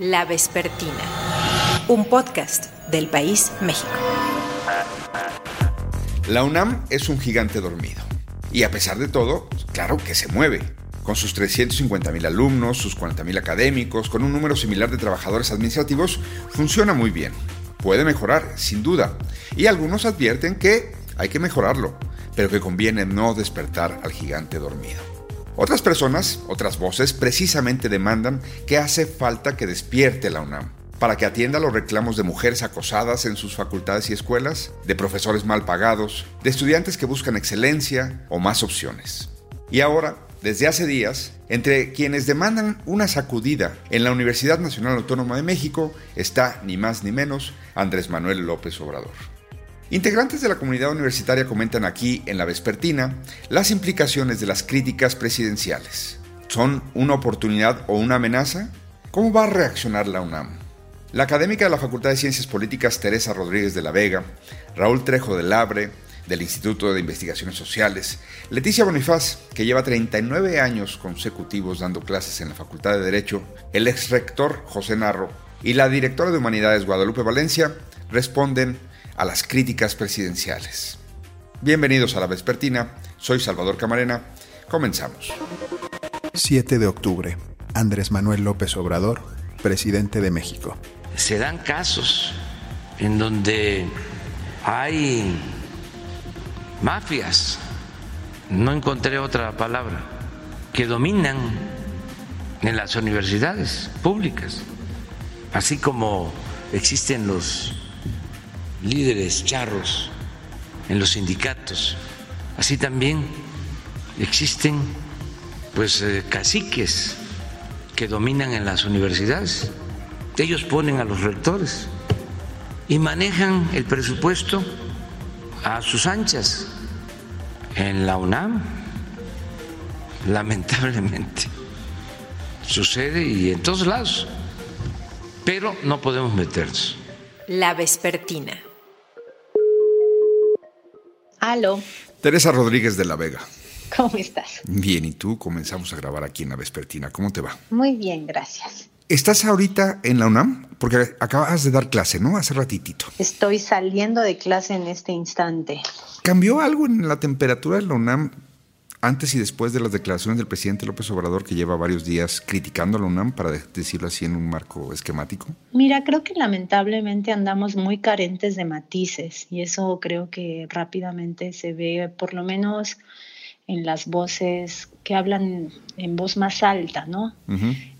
La Vespertina, un podcast del País México. La UNAM es un gigante dormido. Y a pesar de todo, claro que se mueve. Con sus 350.000 alumnos, sus 40.000 académicos, con un número similar de trabajadores administrativos, funciona muy bien. Puede mejorar, sin duda. Y algunos advierten que hay que mejorarlo, pero que conviene no despertar al gigante dormido. Otras personas, otras voces, precisamente demandan que hace falta que despierte la UNAM para que atienda los reclamos de mujeres acosadas en sus facultades y escuelas, de profesores mal pagados, de estudiantes que buscan excelencia o más opciones. Y ahora, desde hace días, entre quienes demandan una sacudida en la Universidad Nacional Autónoma de México está ni más ni menos Andrés Manuel López Obrador. Integrantes de la comunidad universitaria comentan aquí en la vespertina las implicaciones de las críticas presidenciales. ¿Son una oportunidad o una amenaza? ¿Cómo va a reaccionar la UNAM? La académica de la Facultad de Ciencias Políticas Teresa Rodríguez de la Vega, Raúl Trejo del Labre, del Instituto de Investigaciones Sociales, Leticia Bonifaz, que lleva 39 años consecutivos dando clases en la Facultad de Derecho, el ex rector José Narro y la directora de Humanidades Guadalupe Valencia responden a las críticas presidenciales. Bienvenidos a la Vespertina, soy Salvador Camarena, comenzamos. 7 de octubre, Andrés Manuel López Obrador, presidente de México. Se dan casos en donde hay mafias, no encontré otra palabra, que dominan en las universidades públicas, así como existen los líderes charros en los sindicatos. Así también existen pues eh, caciques que dominan en las universidades. Ellos ponen a los rectores y manejan el presupuesto a sus anchas. En la UNAM, lamentablemente, sucede y en todos lados, pero no podemos meternos. La Vespertina Teresa Rodríguez de la Vega. ¿Cómo estás? Bien, ¿y tú? Comenzamos a grabar aquí en la Vespertina. ¿Cómo te va? Muy bien, gracias. ¿Estás ahorita en la UNAM? Porque acabas de dar clase, ¿no? Hace ratitito. Estoy saliendo de clase en este instante. ¿Cambió algo en la temperatura de la UNAM antes y después de las declaraciones del presidente López Obrador, que lleva varios días criticando a la UNAM, para decirlo así en un marco esquemático? Mira, creo que lamentablemente andamos muy carentes de matices y eso creo que rápidamente se ve, por lo menos en las voces que hablan en voz más alta, ¿no?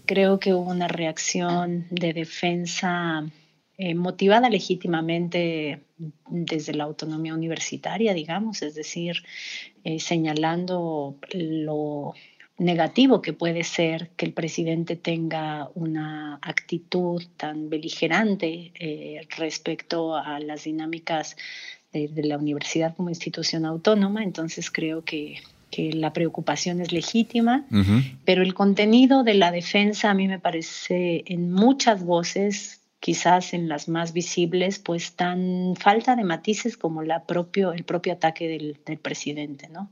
Creo que hubo una reacción de defensa eh, motivada legítimamente desde la autonomía universitaria, digamos, es decir, eh, señalando lo negativo que puede ser que el presidente tenga una actitud tan beligerante eh, respecto a las dinámicas de, la universidad como institución autónoma. Entonces creo que, la preocupación es legítima, pero el contenido de la defensa a mí me parece en muchas voces quizás en las más visibles, pues tan falta de matices como la propio, el propio ataque del, presidente, ¿no?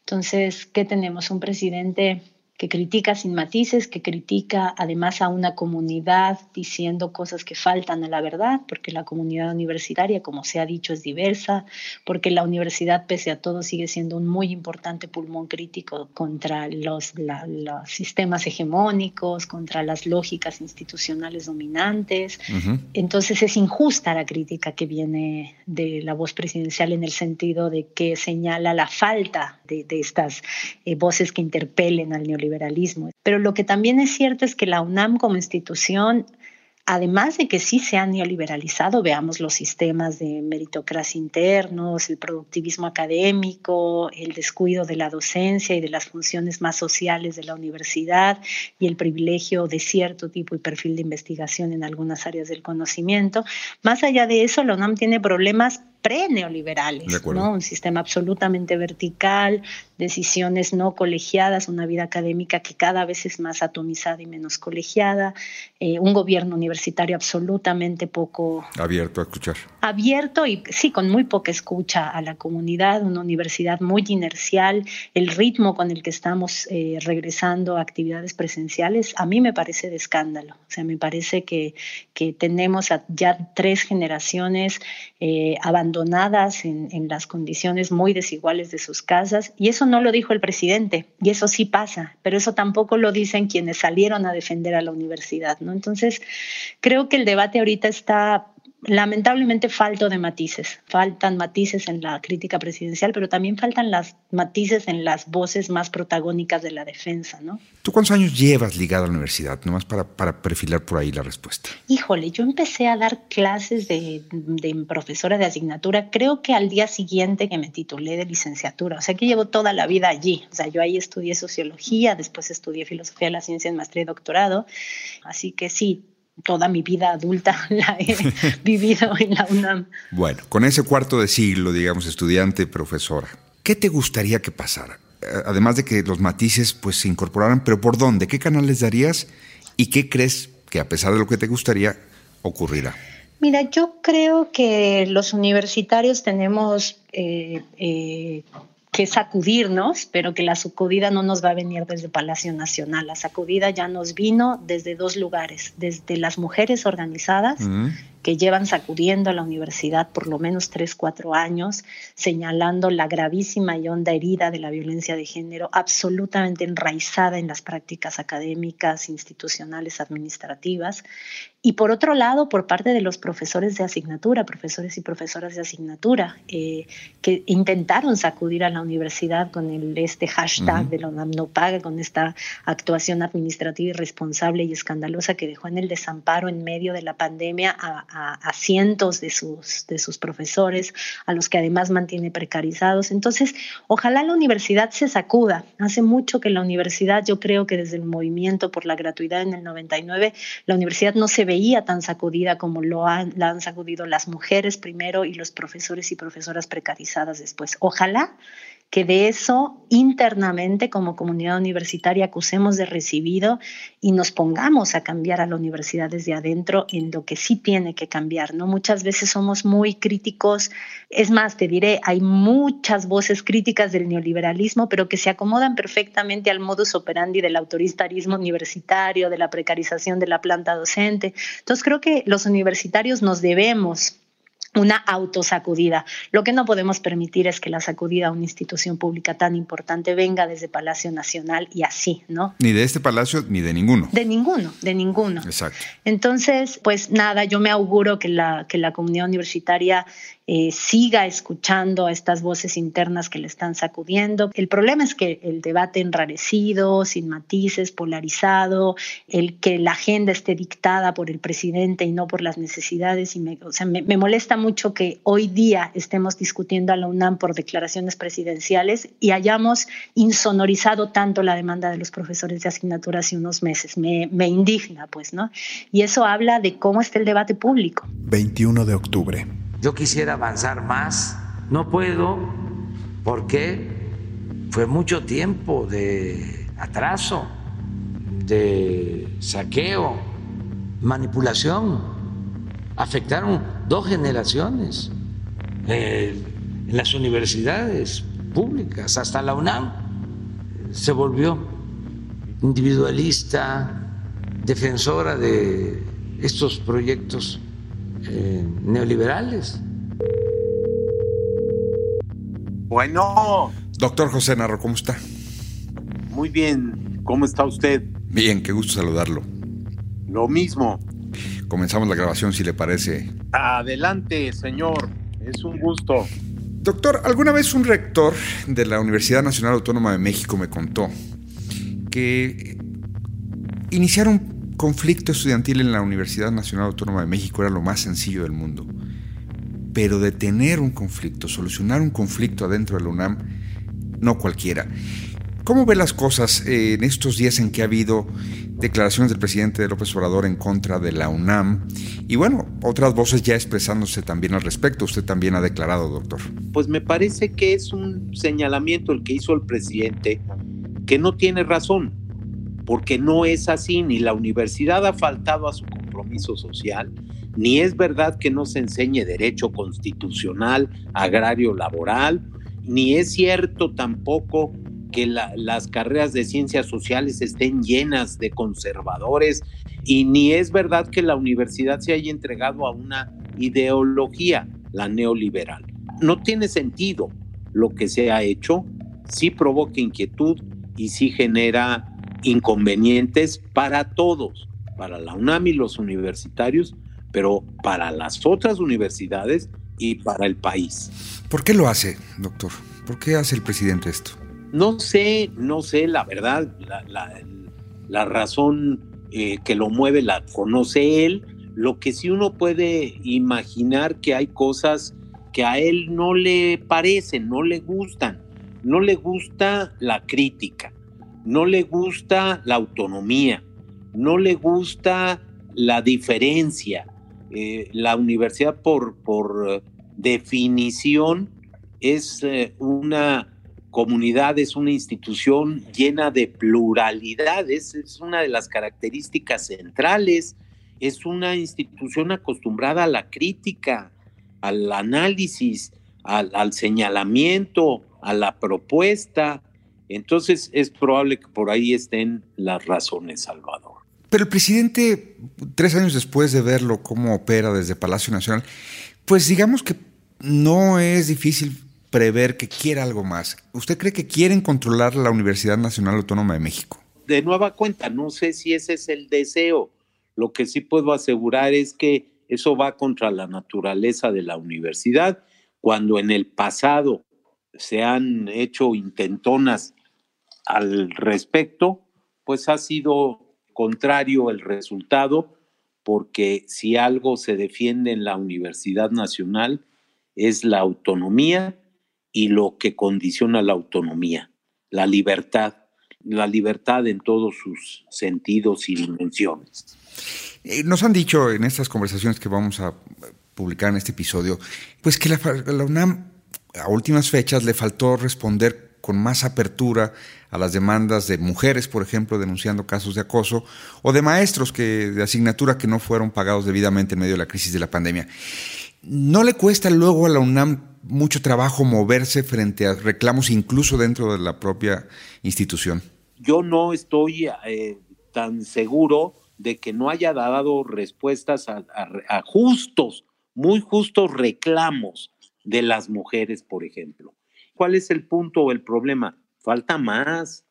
Entonces, ¿qué tenemos? Un presidente que critica sin matices, que critica además a una comunidad diciendo cosas que faltan a la verdad, porque la comunidad universitaria, como se ha dicho, es diversa, porque la universidad, pese a todo, sigue siendo un muy importante pulmón crítico contra los, los sistemas hegemónicos, contra las lógicas institucionales dominantes. Entonces es injusta la crítica que viene de la voz presidencial en el sentido de que señala la falta de, estas eh, voces que interpelen al neoliberalismo pero lo que también es cierto es que la UNAM como institución Además de que sí se han neoliberalizado, veamos los sistemas de meritocracia internos, el productivismo académico, el descuido de la docencia y de las funciones más sociales de la universidad y el privilegio de cierto tipo y perfil de investigación en algunas áreas del conocimiento. Más allá de eso, la UNAM tiene problemas pre-neoliberales, ¿no? Un sistema absolutamente vertical, decisiones no colegiadas, una vida académica que cada vez es más atomizada y menos colegiada, eh, un gobierno universitario absolutamente poco... Abierto a escuchar. Abierto y sí, con muy poca escucha a la comunidad, una universidad muy inercial, el ritmo con el que estamos eh, regresando a actividades presenciales, a mí me parece de escándalo. O sea, me parece que, que tenemos ya tres generaciones eh, abandonadas en, en las condiciones muy desiguales de sus casas y eso no lo dijo el presidente y eso sí pasa, pero eso tampoco lo dicen quienes salieron a defender a la universidad, ¿no? Entonces, creo que el debate ahorita está lamentablemente falto de matices. Faltan matices en la crítica presidencial, pero también faltan las matices en las voces más protagónicas de la defensa, ¿no? ¿Tú cuántos años llevas ligado a la universidad? Nomás para, para perfilar por ahí la respuesta. Híjole, yo empecé a dar clases de, de profesora de asignatura, creo que al día siguiente que me titulé de licenciatura. O sea que llevo toda la vida allí. O sea, yo ahí estudié sociología, después estudié filosofía de la ciencia en maestría y doctorado. Así que sí, toda mi vida adulta la he vivido en la UNAM. Bueno, con ese cuarto de siglo, digamos, estudiante, profesora, ¿qué te gustaría que pasara? Eh, además de que los matices pues se incorporaran, pero ¿por dónde? ¿Qué canales darías? ¿Y qué crees que a pesar de lo que te gustaría, ocurrirá? Mira, yo creo que los universitarios tenemos eh, eh, que sacudirnos, pero que la sacudida no nos va a venir desde Palacio Nacional. La sacudida ya nos vino desde dos lugares, desde las mujeres organizadas, que llevan sacudiendo a la universidad por lo menos tres, cuatro años, señalando la gravísima y honda herida de la violencia de género, absolutamente enraizada en las prácticas académicas, institucionales, administrativas. Y por otro lado, por parte de los profesores de asignatura, profesores y profesoras de asignatura, eh, que intentaron sacudir a la universidad con el, este hashtag de la no paga, con esta actuación administrativa irresponsable y escandalosa que dejó en el desamparo en medio de la pandemia a, a, cientos de sus, de sus profesores, a los que además mantiene precarizados. Entonces, ojalá la universidad se sacuda. Hace mucho que la universidad, yo creo que desde el movimiento por la gratuidad en el 99, la universidad no se veía tan sacudida como lo la han sacudido las mujeres primero y los profesores y profesoras precarizadas después. Ojalá que de eso internamente como comunidad universitaria acusemos de recibido y nos pongamos a cambiar a la universidad desde adentro en lo que sí tiene que cambiar, ¿no? Muchas veces somos muy críticos, es más, te diré, hay muchas voces críticas del neoliberalismo, pero que se acomodan perfectamente al modus operandi del autoritarismo universitario, de la precarización de la planta docente. Entonces creo que los universitarios nos debemos una autosacudida. Lo que no podemos permitir es que la sacudida a una institución pública tan importante venga desde Palacio Nacional y así, ¿no? Ni de este palacio ni de ninguno. De ninguno, de ninguno. Exacto. Entonces, pues nada, yo me auguro que la, que la comunidad universitaria eh, siga escuchando a estas voces internas que le están sacudiendo. El problema es que el debate enrarecido, sin matices, polarizado, el que la agenda esté dictada por el presidente y no por las necesidades. Y me, o sea, me, molesta mucho que hoy día estemos discutiendo a la UNAM por declaraciones presidenciales y hayamos insonorizado tanto la demanda de los profesores de asignatura hace unos meses. Me, me indigna, pues, ¿no? Y eso habla de cómo está el debate público. 21 de octubre. Yo quisiera avanzar más, no puedo porque fue mucho tiempo de atraso, de saqueo, manipulación. Afectaron dos generaciones eh, en las universidades públicas, hasta la UNAM. Se volvió individualista, defensora de estos proyectos eh, neoliberales. Bueno. Doctor José Narro, ¿cómo está? Muy bien, ¿cómo está usted? Bien, qué gusto saludarlo. Lo mismo. Comenzamos la grabación, si le parece. Adelante, señor. Es un gusto. Doctor, alguna vez un rector de la Universidad Nacional Autónoma de México me contó que iniciaron conflicto estudiantil en la Universidad Nacional Autónoma de México era lo más sencillo del mundo. Pero detener un conflicto, solucionar un conflicto adentro de la UNAM, no cualquiera. ¿Cómo ve las cosas eh, en estos días en que ha habido declaraciones del presidente López Obrador en contra de la UNAM y bueno, otras voces ya expresándose también al respecto. Usted también ha declarado, doctor. Pues me parece que es un señalamiento el que hizo el presidente que no tiene razón, porque no es así, ni la universidad ha faltado a su compromiso social, ni es verdad que no se enseñe derecho constitucional, agrario, laboral, ni es cierto tampoco que las carreras de ciencias sociales estén llenas de conservadores y ni es verdad que la universidad se haya entregado a una ideología, la neoliberal. No tiene sentido lo que se ha hecho, sí provoca inquietud y sí genera inconvenientes para todos, para la UNAM y los universitarios, pero para las otras universidades y para el país. ¿Por qué lo hace, doctor? ¿Por qué hace el presidente esto? No sé, no sé, la verdad, la, razón eh, que lo mueve la conoce él. Lo que sí uno puede imaginar que hay cosas que a él no le parecen, no le gustan. No le gusta la crítica, no le gusta la autonomía, no le gusta la diferencia. Eh, la universidad por, por definición es eh, una comunidad es una institución llena de pluralidades, es una de las características centrales, es una institución acostumbrada a la crítica, al análisis, al, señalamiento, a la propuesta. Entonces es probable que por ahí estén las razones, Salvador. Pero el presidente, tres años después de verlo cómo opera desde Palacio Nacional, pues digamos que no es difícil prever que quiera algo más. ¿Usted cree que quieren controlar la Universidad Nacional Autónoma de México? De nueva cuenta, no sé si ese es el deseo. Lo que sí puedo asegurar es que eso va contra la naturaleza de la universidad. Cuando en el pasado se han hecho intentonas al respecto, pues ha sido contrario el resultado, porque si algo se defiende en la Universidad Nacional es la autonomía y lo que condiciona la autonomía, la libertad, la libertad en todos sus sentidos y dimensiones. Eh, nos han dicho en estas conversaciones que vamos a publicar en este episodio, pues que la, la UNAM a últimas fechas le faltó responder con más apertura a las demandas de mujeres, por ejemplo, denunciando casos de acoso, o de maestros que, de asignatura que no fueron pagados debidamente en medio de la crisis de la pandemia. ¿No le cuesta luego a la UNAM mucho trabajo moverse frente a reclamos incluso dentro de la propia institución? Yo no estoy eh, tan seguro de que no haya dado respuestas a, justos, muy justos reclamos de las mujeres, por ejemplo. ¿Cuál es el punto o el problema? Falta más,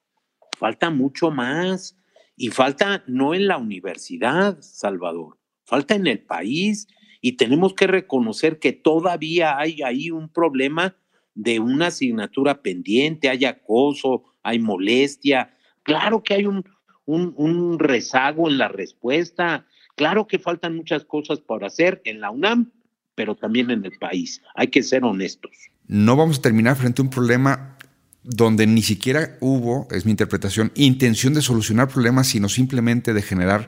falta mucho más. Y falta no en la universidad, Salvador, falta en el país y tenemos que reconocer que todavía hay ahí un problema de una asignatura pendiente, hay acoso, hay molestia, claro que hay un, un, rezago en la respuesta, claro que faltan muchas cosas por hacer en la UNAM, pero también en el país, hay que ser honestos. No vamos a terminar frente a un problema donde ni siquiera hubo, es mi interpretación, intención de solucionar problemas, sino simplemente de generar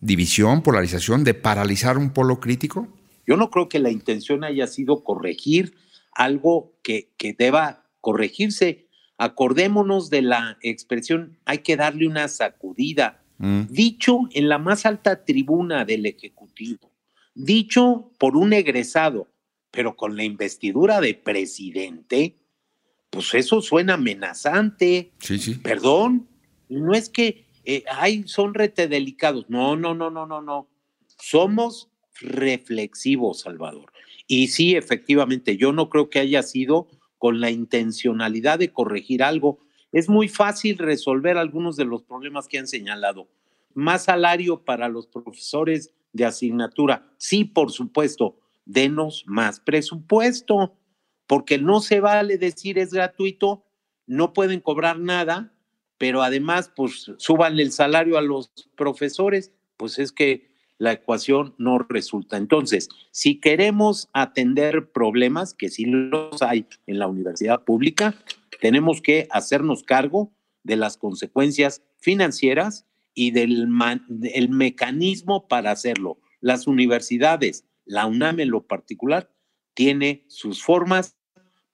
división, polarización, de paralizar un polo crítico? Yo no creo que la intención haya sido corregir algo que, deba corregirse. Acordémonos de la expresión, hay que darle una sacudida. Mm. Dicho en la más alta tribuna del Ejecutivo, dicho por un egresado, pero con la investidura de presidente, pues eso suena amenazante. Sí, sí. Perdón, no es que eh, ay, son rete delicados. No, no, no, no, no, no. Somos reflexivos, Salvador. Y sí, efectivamente, yo no creo que haya sido con la intencionalidad de corregir algo. Es muy fácil resolver algunos de los problemas que han señalado. Más salario para los profesores de asignatura. Sí, por supuesto, denos más presupuesto, porque no se vale decir es gratuito, no pueden cobrar nada pero además, pues suban el salario a los profesores, pues es que la ecuación no resulta. Entonces, si queremos atender problemas, que sí los hay en la universidad pública, tenemos que hacernos cargo de las consecuencias financieras y del el mecanismo para hacerlo. Las universidades, la UNAM en lo particular, tiene sus formas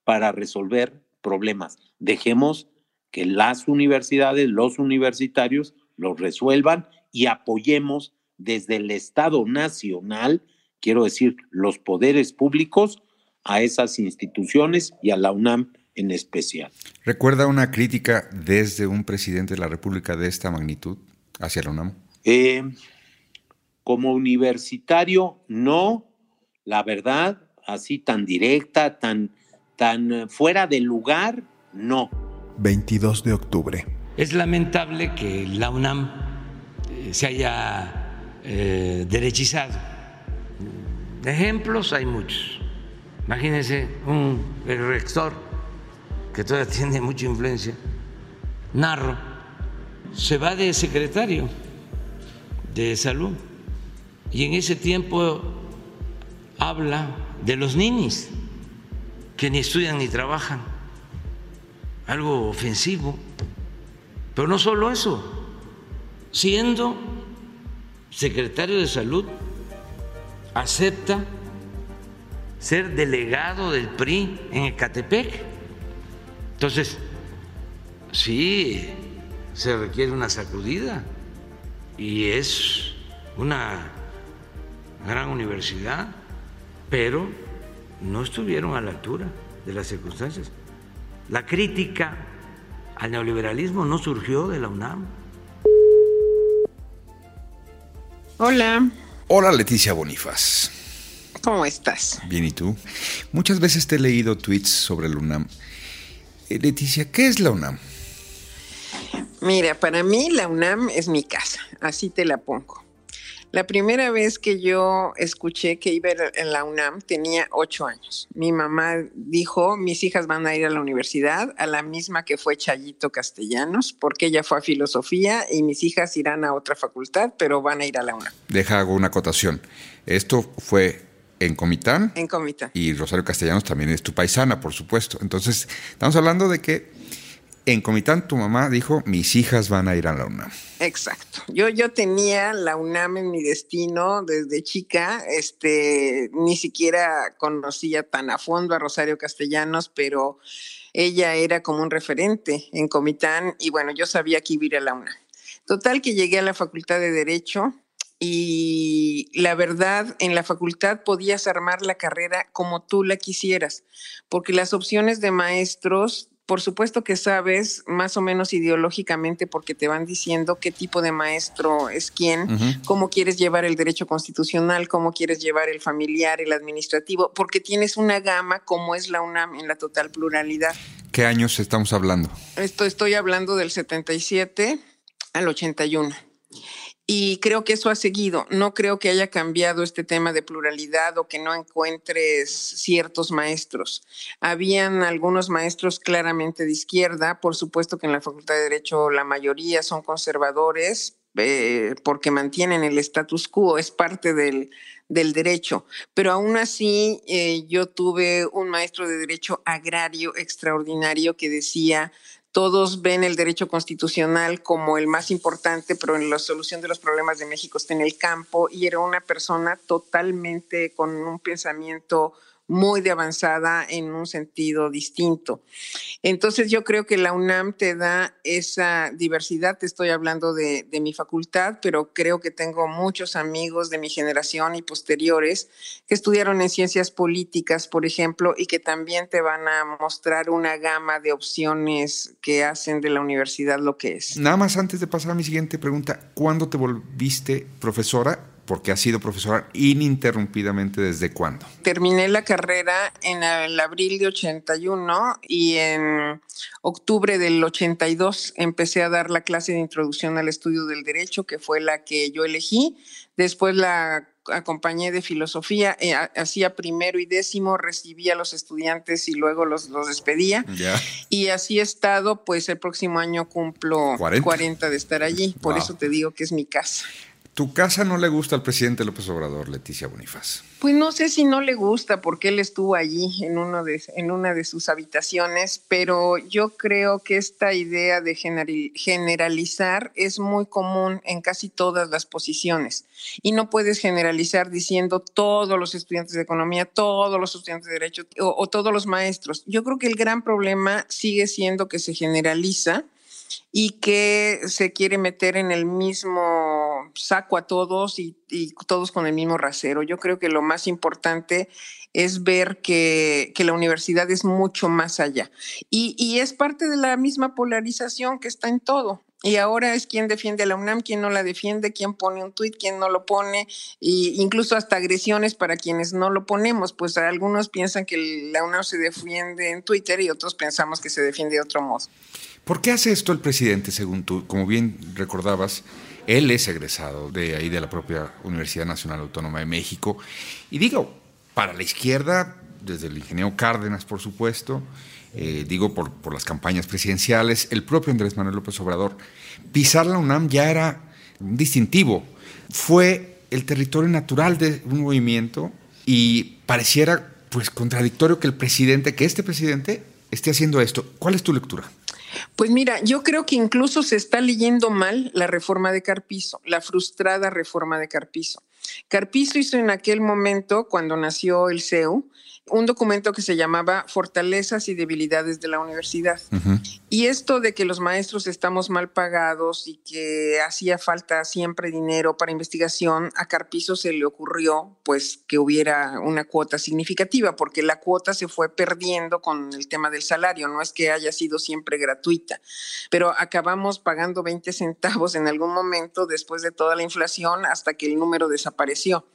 para resolver problemas. Dejemos que las universidades, los universitarios, los resuelvan y apoyemos desde el Estado Nacional, quiero decir, los poderes públicos, a esas instituciones y a la UNAM en especial. ¿Recuerda una crítica desde un presidente de la República de esta magnitud hacia la UNAM? Eh, como universitario, no, la verdad, así tan directa, tan, tan fuera de lugar, no. 22 de octubre. Es lamentable que la UNAM eh, se haya eh, derechizado. Ejemplos hay muchos. Imagínense un rector que todavía tiene mucha influencia, Narro, se va de secretario de salud y en ese tiempo habla de los ninis que ni estudian ni trabajan, algo ofensivo. Pero no solo eso, siendo secretario de salud, acepta ser delegado del PRI en Ecatepec. Entonces, sí, se requiere una sacudida y es una gran universidad, pero no estuvieron a la altura de las circunstancias. La crítica al neoliberalismo no surgió de la UNAM. Hola. Hola Leticia Bonifaz. ¿Cómo estás? Bien, ¿y tú? Muchas veces te he leído tweets sobre la UNAM. Eh, Leticia, ¿qué es la UNAM? Mira, para mí la UNAM es mi casa, así te la pongo. La primera vez que yo escuché que iba en la UNAM tenía ocho años. Mi mamá dijo, mis hijas van a ir a la universidad, a la misma que fue Chayito Castellanos, porque ella fue a filosofía y mis hijas irán a otra facultad, pero van a ir a la UNAM. Deja, hago una acotación. Esto fue en Comitán. En Comitán. Y Rosario Castellanos también es tu paisana, por supuesto. Entonces, estamos hablando de que en Comitán tu mamá dijo, mis hijas van a ir a la UNAM. Exacto. Yo, yo tenía la UNAM en mi destino desde chica. Este, ni siquiera conocía tan a fondo a Rosario Castellanos, pero ella era como un referente en Comitán y bueno, yo sabía que iba a ir a la UNAM. Total que llegué a la Facultad de Derecho, y la verdad, en la facultad podías armar la carrera como tú la quisieras, porque las opciones de maestros, por supuesto que sabes más o menos ideológicamente porque te van diciendo qué tipo de maestro es quién, cómo quieres llevar el derecho constitucional, cómo quieres llevar el familiar, el administrativo, porque tienes una gama como es la UNAM en la total pluralidad. ¿Qué años estamos hablando? Esto estoy hablando del 77 al 81 y creo que eso ha seguido. No creo que haya cambiado este tema de pluralidad o que no encuentres ciertos maestros. Habían algunos maestros claramente de izquierda, por supuesto que en la Facultad de Derecho la mayoría son conservadores eh, porque mantienen el status quo, es parte del, derecho. Pero aún así, eh, yo tuve un maestro de derecho agrario extraordinario que decía, todos ven el derecho constitucional como el más importante, pero en la solución de los problemas de México está en el campo y era una persona totalmente con un pensamiento muy de avanzada en un sentido distinto. Entonces yo creo que la UNAM te da esa diversidad, te estoy hablando de, mi facultad, pero creo que tengo muchos amigos de mi generación y posteriores que estudiaron en ciencias políticas, por ejemplo, y que también te van a mostrar una gama de opciones que hacen de la universidad lo que es. Nada más antes de pasar a mi siguiente pregunta, ¿cuándo te volviste profesora? Porque ha sido profesora ininterrumpidamente desde cuándo? Terminé la carrera en el abril de 81 y en octubre del 82 empecé a dar la clase de introducción al estudio del derecho, que fue la que yo elegí. Después la acompañé de filosofía, eh, hacía primero y décimo, recibía a los estudiantes y luego los, los despedía. Y así he estado, pues el próximo año cumplo 40, de estar allí, por eso te digo que es mi casa. Tu casa no le gusta al presidente López Obrador, Leticia Bonifaz. Pues no sé si no le gusta porque él estuvo allí en, uno de, en una de sus habitaciones, pero yo creo que esta idea de generalizar es muy común en casi todas las posiciones. Y no puedes generalizar diciendo todos los estudiantes de economía, todos los estudiantes de derecho o, o todos los maestros. Yo creo que el gran problema sigue siendo que se generaliza y que se quiere meter en el mismo saco a todos y, todos con el mismo rasero. Yo creo que lo más importante es ver que, la universidad es mucho más allá. Y, es parte de la misma polarización que está en todo. Y ahora es quien defiende a la UNAM, quien no la defiende, quién pone un tuit, quién no lo pone, e incluso hasta agresiones para quienes no lo ponemos. Pues algunos piensan que la UNAM se defiende en Twitter y otros pensamos que se defiende de otro modo. ¿Por qué hace esto el presidente, según tú? Como bien recordabas, él es egresado de ahí, de la propia Universidad Nacional Autónoma de México. Y digo, para la izquierda, desde el ingeniero Cárdenas, por supuesto, eh, digo por, por, las campañas presidenciales, el propio Andrés Manuel López Obrador, pisar la UNAM ya era un distintivo. Fue el territorio natural de un movimiento y pareciera pues contradictorio que el presidente, que este presidente esté haciendo esto. ¿Cuál es tu lectura? Pues mira, yo creo que incluso se está leyendo mal la reforma de Carpizo, la frustrada reforma de Carpizo. Carpizo hizo en aquel momento, cuando nació el CEU, un documento que se llamaba Fortalezas y debilidades de la universidad. Y esto de que los maestros estamos mal pagados y que hacía falta siempre dinero para investigación, a Carpizo se le ocurrió pues que hubiera una cuota significativa, porque la cuota se fue perdiendo con el tema del salario, no es que haya sido siempre gratuita, pero acabamos pagando 20 centavos en algún momento después de toda la inflación hasta que el número desapareció.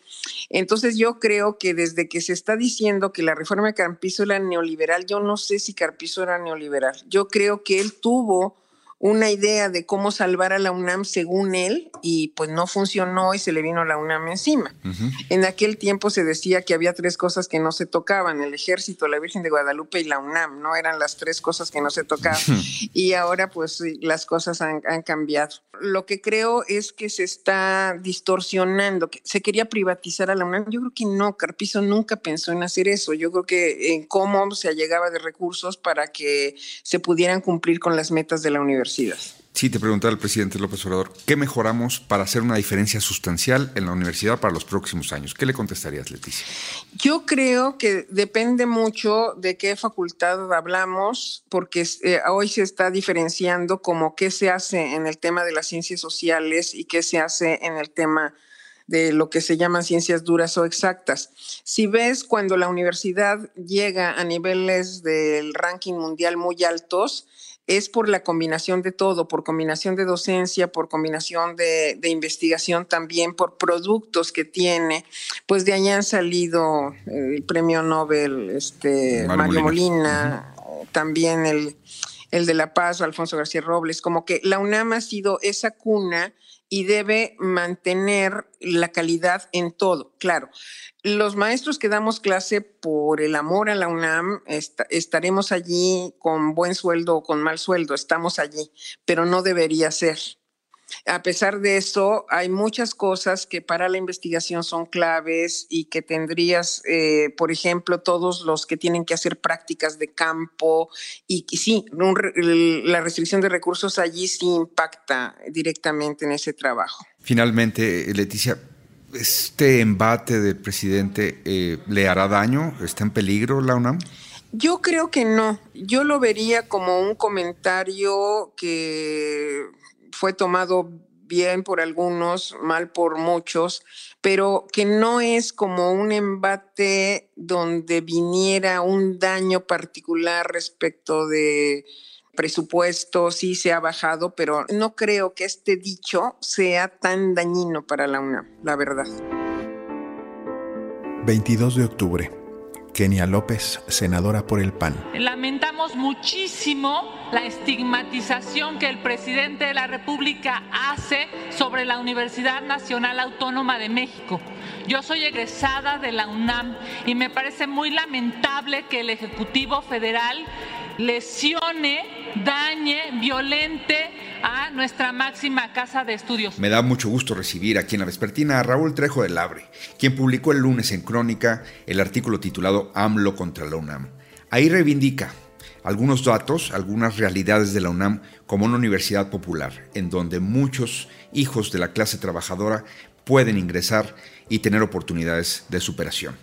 Entonces yo creo que desde que se está diciendo que la reforma de Carpizo era neoliberal, yo no sé si Carpizo era neoliberal. Yo creo que él tuvo una idea de cómo salvar a la UNAM según él y pues no funcionó y se le vino la UNAM encima. En aquel tiempo se decía que había tres cosas que no se tocaban, el ejército, la Virgen de Guadalupe y la UNAM, ¿no? Eran las tres cosas que no se tocaban. y ahora pues las cosas han, cambiado. Lo que creo es que se está distorsionando, que se quería privatizar a la UNAM. Yo creo que no, Carpizo nunca pensó en hacer eso. Yo creo que en cómo se allegaba de recursos para que se pudieran cumplir con las metas de la universidad. Sí, te preguntaba el presidente López Obrador, ¿qué mejoramos para hacer una diferencia sustancial en la universidad para los próximos años? ¿Qué le contestarías, Leticia? Yo creo que depende mucho de qué facultad hablamos, porque eh, hoy se está diferenciando como qué se hace en el tema de las ciencias sociales y qué se hace en el tema de lo que se llaman ciencias duras o exactas. Si ves cuando la universidad llega a niveles del ranking mundial muy altos, es por la combinación de todo, por combinación de docencia, por combinación de, investigación también, por productos que tiene. Pues de allá han salido el premio Nobel este, Mario, Molina, también el, el de La Paz, Alfonso García Robles, como que la UNAM ha sido esa cuna y debe mantener la calidad en todo. Claro, los maestros que damos clase por el amor a la UNAM estaremos allí con buen sueldo o con mal sueldo, estamos allí, pero no debería ser. A pesar de eso, hay muchas cosas que para la investigación son claves y que tendrías, eh, por ejemplo, todos los que tienen que hacer prácticas de campo y, sí, la restricción de recursos allí sí impacta directamente en ese trabajo. Finalmente, Leticia, ¿este embate del presidente eh, le hará daño? ¿Está en peligro la UNAM? Yo creo que no. Yo lo vería como un comentario que fue tomado bien por algunos, mal por muchos, pero que no es como un embate donde viniera un daño particular respecto de presupuesto, sí se ha bajado, pero no creo que este dicho sea tan dañino para la UNAM, la verdad. 22 de octubre. Kenia López, senadora por el PAN. Lamentamos muchísimo la estigmatización que el presidente de la República hace sobre la Universidad Nacional Autónoma de México. Yo soy egresada de la UNAM y me parece muy lamentable que el Ejecutivo Federal lesione, dañe, violente a nuestra máxima casa de estudios. Me da mucho gusto recibir aquí en la vespertina a Raúl Trejo del Abre, quien publicó el lunes en Crónica el artículo titulado AMLO contra la UNAM. Ahí reivindica algunos datos, algunas realidades de la UNAM como una universidad popular, en donde muchos hijos de la clase trabajadora pueden ingresar y tener oportunidades de superación.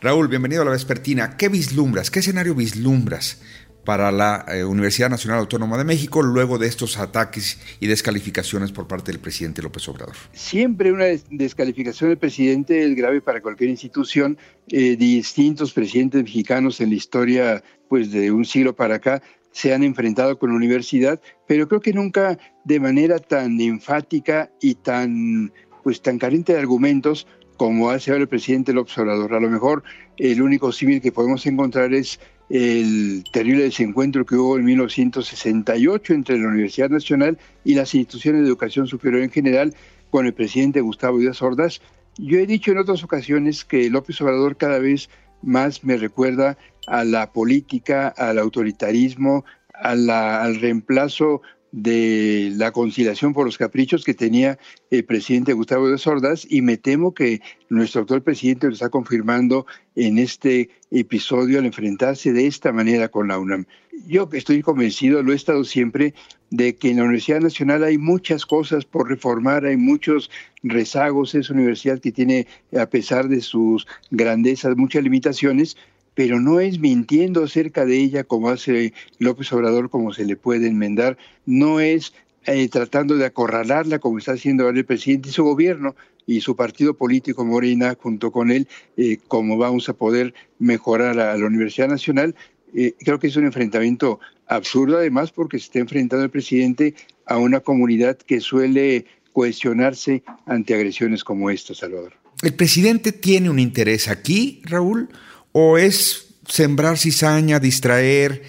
Raúl, bienvenido a la Vespertina. ¿Qué vislumbras? ¿Qué escenario vislumbras para la eh, Universidad Nacional Autónoma de México luego de estos ataques y descalificaciones por parte del presidente López Obrador? Siempre una descalificación del presidente es grave para cualquier institución. Eh, distintos presidentes mexicanos en la historia pues de un siglo para acá se han enfrentado con la universidad, pero creo que nunca de manera tan enfática y tan pues tan carente de argumentos como hace ahora el presidente López Obrador. A lo mejor el único símil que podemos encontrar es el terrible desencuentro que hubo en 1968 entre la Universidad Nacional y las instituciones de educación superior en general con el presidente Gustavo Díaz Ordaz. Yo he dicho en otras ocasiones que López Obrador cada vez más me recuerda a la política, al autoritarismo, al reemplazo de la conciliación por los caprichos que tenía el presidente Gustavo de Sordas y me temo que nuestro actual presidente lo está confirmando en este episodio al enfrentarse de esta manera con la UNAM. Yo estoy convencido, lo he estado siempre, de que en la Universidad Nacional hay muchas cosas por reformar, hay muchos rezagos, es una universidad que tiene, a pesar de sus grandezas, muchas limitaciones, pero no es mintiendo acerca de ella como hace López Obrador, como se le puede enmendar, no es eh, tratando de acorralarla como está haciendo ahora el presidente y su gobierno y su partido político Morena junto con él, eh, como vamos a poder mejorar a la Universidad Nacional. Eh, creo que es un enfrentamiento absurdo además porque se está enfrentando el presidente a una comunidad que suele cuestionarse ante agresiones como esta, Salvador. ¿El presidente tiene un interés aquí, Raúl? ¿O es sembrar cizaña, distraer?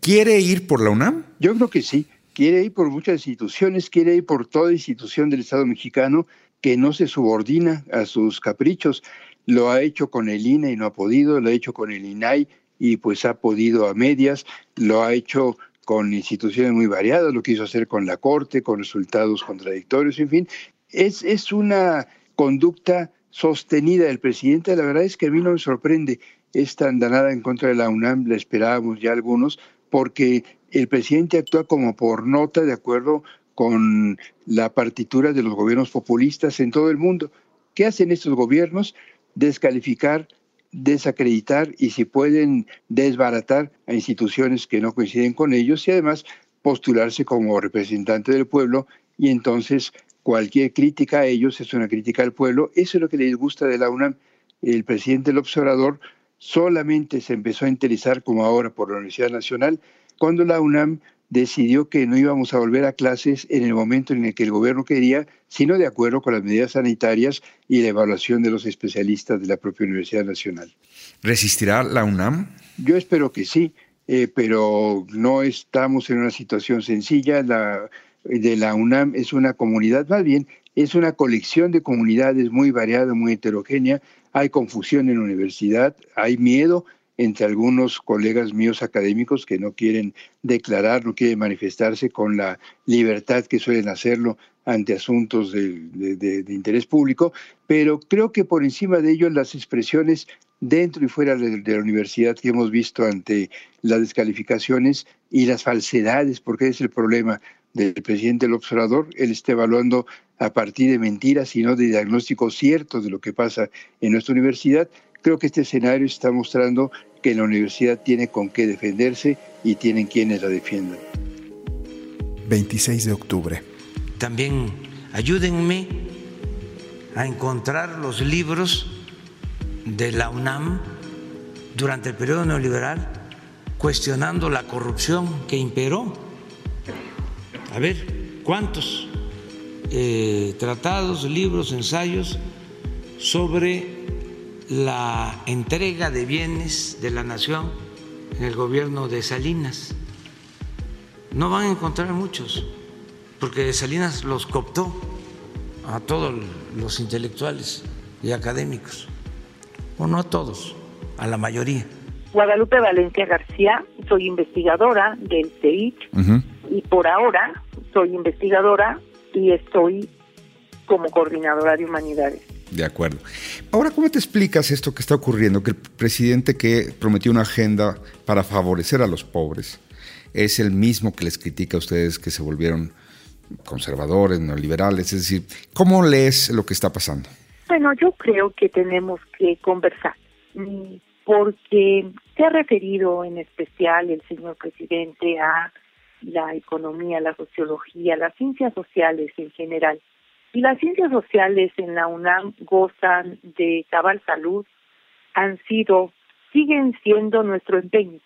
¿Quiere ir por la UNAM? Yo creo que sí. Quiere ir por muchas instituciones, quiere ir por toda institución del Estado mexicano que no se subordina a sus caprichos. Lo ha hecho con el INE y no ha podido, lo ha hecho con el INAI y pues ha podido a medias, lo ha hecho con instituciones muy variadas, lo quiso hacer con la Corte, con resultados contradictorios, en fin. Es, es una conducta sostenida del presidente, la verdad es que a mí no me sorprende esta andanada en contra de la UNAM, la esperábamos ya algunos, porque el presidente actúa como por nota de acuerdo con la partitura de los gobiernos populistas en todo el mundo. ¿Qué hacen estos gobiernos? Descalificar, desacreditar y si pueden desbaratar a instituciones que no coinciden con ellos y además postularse como representante del pueblo y entonces cualquier crítica a ellos es una crítica al pueblo. Eso es lo que les gusta de la UNAM. El presidente del observador solamente se empezó a interesar como ahora por la Universidad Nacional cuando la UNAM decidió que no íbamos a volver a clases en el momento en el que el gobierno quería, sino de acuerdo con las medidas sanitarias y la evaluación de los especialistas de la propia Universidad Nacional. ¿Resistirá la UNAM? Yo espero que sí, eh, pero no estamos en una situación sencilla. La de la UNAM es una comunidad, más bien es una colección de comunidades muy variada, muy heterogénea, hay confusión en la universidad, hay miedo entre algunos colegas míos académicos que no quieren declarar, no quieren manifestarse con la libertad que suelen hacerlo ante asuntos de, interés público, pero creo que por encima de ello las expresiones dentro y fuera de, la universidad que hemos visto ante las descalificaciones y las falsedades, porque es el problema del presidente del observador, él está evaluando a partir de mentiras y no de diagnósticos ciertos de lo que pasa en nuestra universidad. Creo que este escenario está mostrando que la universidad tiene con qué defenderse y tienen quienes la defiendan. 26 de octubre. También ayúdenme a encontrar los libros de la UNAM durante el periodo neoliberal cuestionando la corrupción que imperó. A ver, ¿cuántos eh, tratados, libros, ensayos sobre la entrega de bienes de la nación en el gobierno de Salinas. No van a encontrar muchos, porque Salinas los cooptó a todos los intelectuales y académicos, o no a todos, a la mayoría. Guadalupe Valencia García, soy investigadora del CEIC y por ahora soy investigadora y estoy como coordinadora de humanidades. De acuerdo. Ahora, ¿cómo te explicas esto que está ocurriendo? Que el presidente que prometió una agenda para favorecer a los pobres es el mismo que les critica a ustedes que se volvieron conservadores, neoliberales. Es decir, ¿cómo lees lo que está pasando? Bueno, yo creo que tenemos que conversar, porque se ha referido en especial el señor presidente a la economía, la sociología, las ciencias sociales en general. Y las ciencias sociales en la UNAM gozan de cabal salud, han sido, siguen siendo nuestro empeño,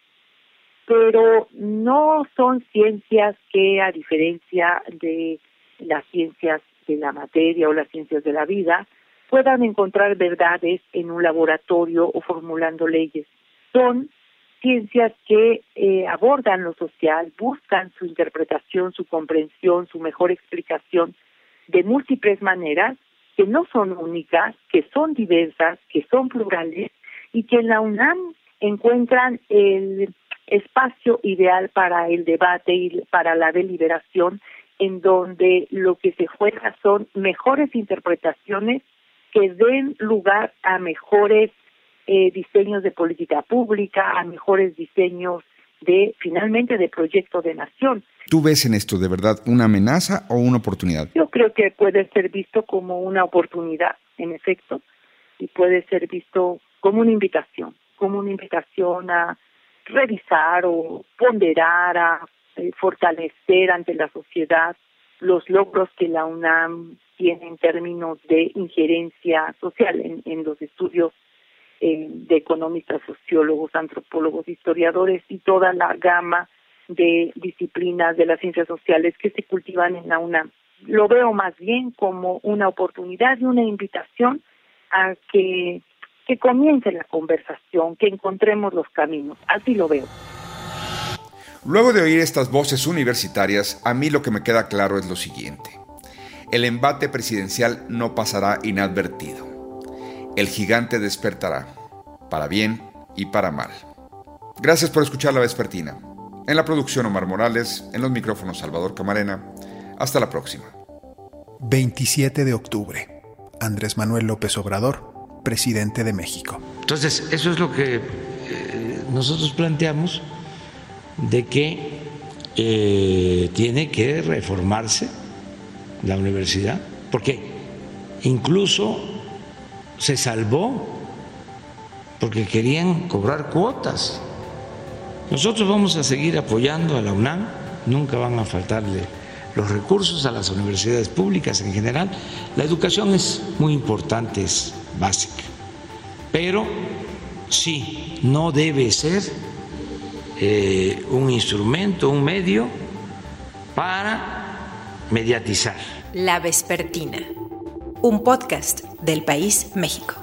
pero no son ciencias que, a diferencia de las ciencias de la materia o las ciencias de la vida, puedan encontrar verdades en un laboratorio o formulando leyes. Son ciencias que eh, abordan lo social, buscan su interpretación, su comprensión, su mejor explicación de múltiples maneras que no son únicas, que son diversas, que son plurales y que en la UNAM encuentran el espacio ideal para el debate y para la deliberación en donde lo que se juega son mejores interpretaciones que den lugar a mejores eh, diseños de política pública, a mejores diseños de finalmente de proyecto de nación. ¿Tú ves en esto de verdad una amenaza o una oportunidad? Yo creo que puede ser visto como una oportunidad, en efecto, y puede ser visto como una invitación, como una invitación a revisar o ponderar, a eh, fortalecer ante la sociedad los logros que la UNAM tiene en términos de injerencia social en, en los estudios eh, de economistas, sociólogos, antropólogos, historiadores y toda la gama de disciplinas de las ciencias sociales que se cultivan en la UNAM. Lo veo más bien como una oportunidad y una invitación a que, que comience la conversación, que encontremos los caminos. Así lo veo. Luego de oír estas voces universitarias, a mí lo que me queda claro es lo siguiente. El embate presidencial no pasará inadvertido el gigante despertará, para bien y para mal. Gracias por escuchar La Vespertina. En la producción Omar Morales, en los micrófonos Salvador Camarena. Hasta la próxima. 27 de octubre. Andrés Manuel López Obrador, presidente de México. Entonces, eso es lo que eh, nosotros planteamos, de que eh, tiene que reformarse la universidad, porque incluso se salvó porque querían cobrar cuotas. Nosotros vamos a seguir apoyando a la UNAM, nunca van a faltarle los recursos a las universidades públicas en general. La educación es muy importante, es básica, pero sí, no debe ser eh, un instrumento, un medio para mediatizar. La Vespertina un podcast del País México.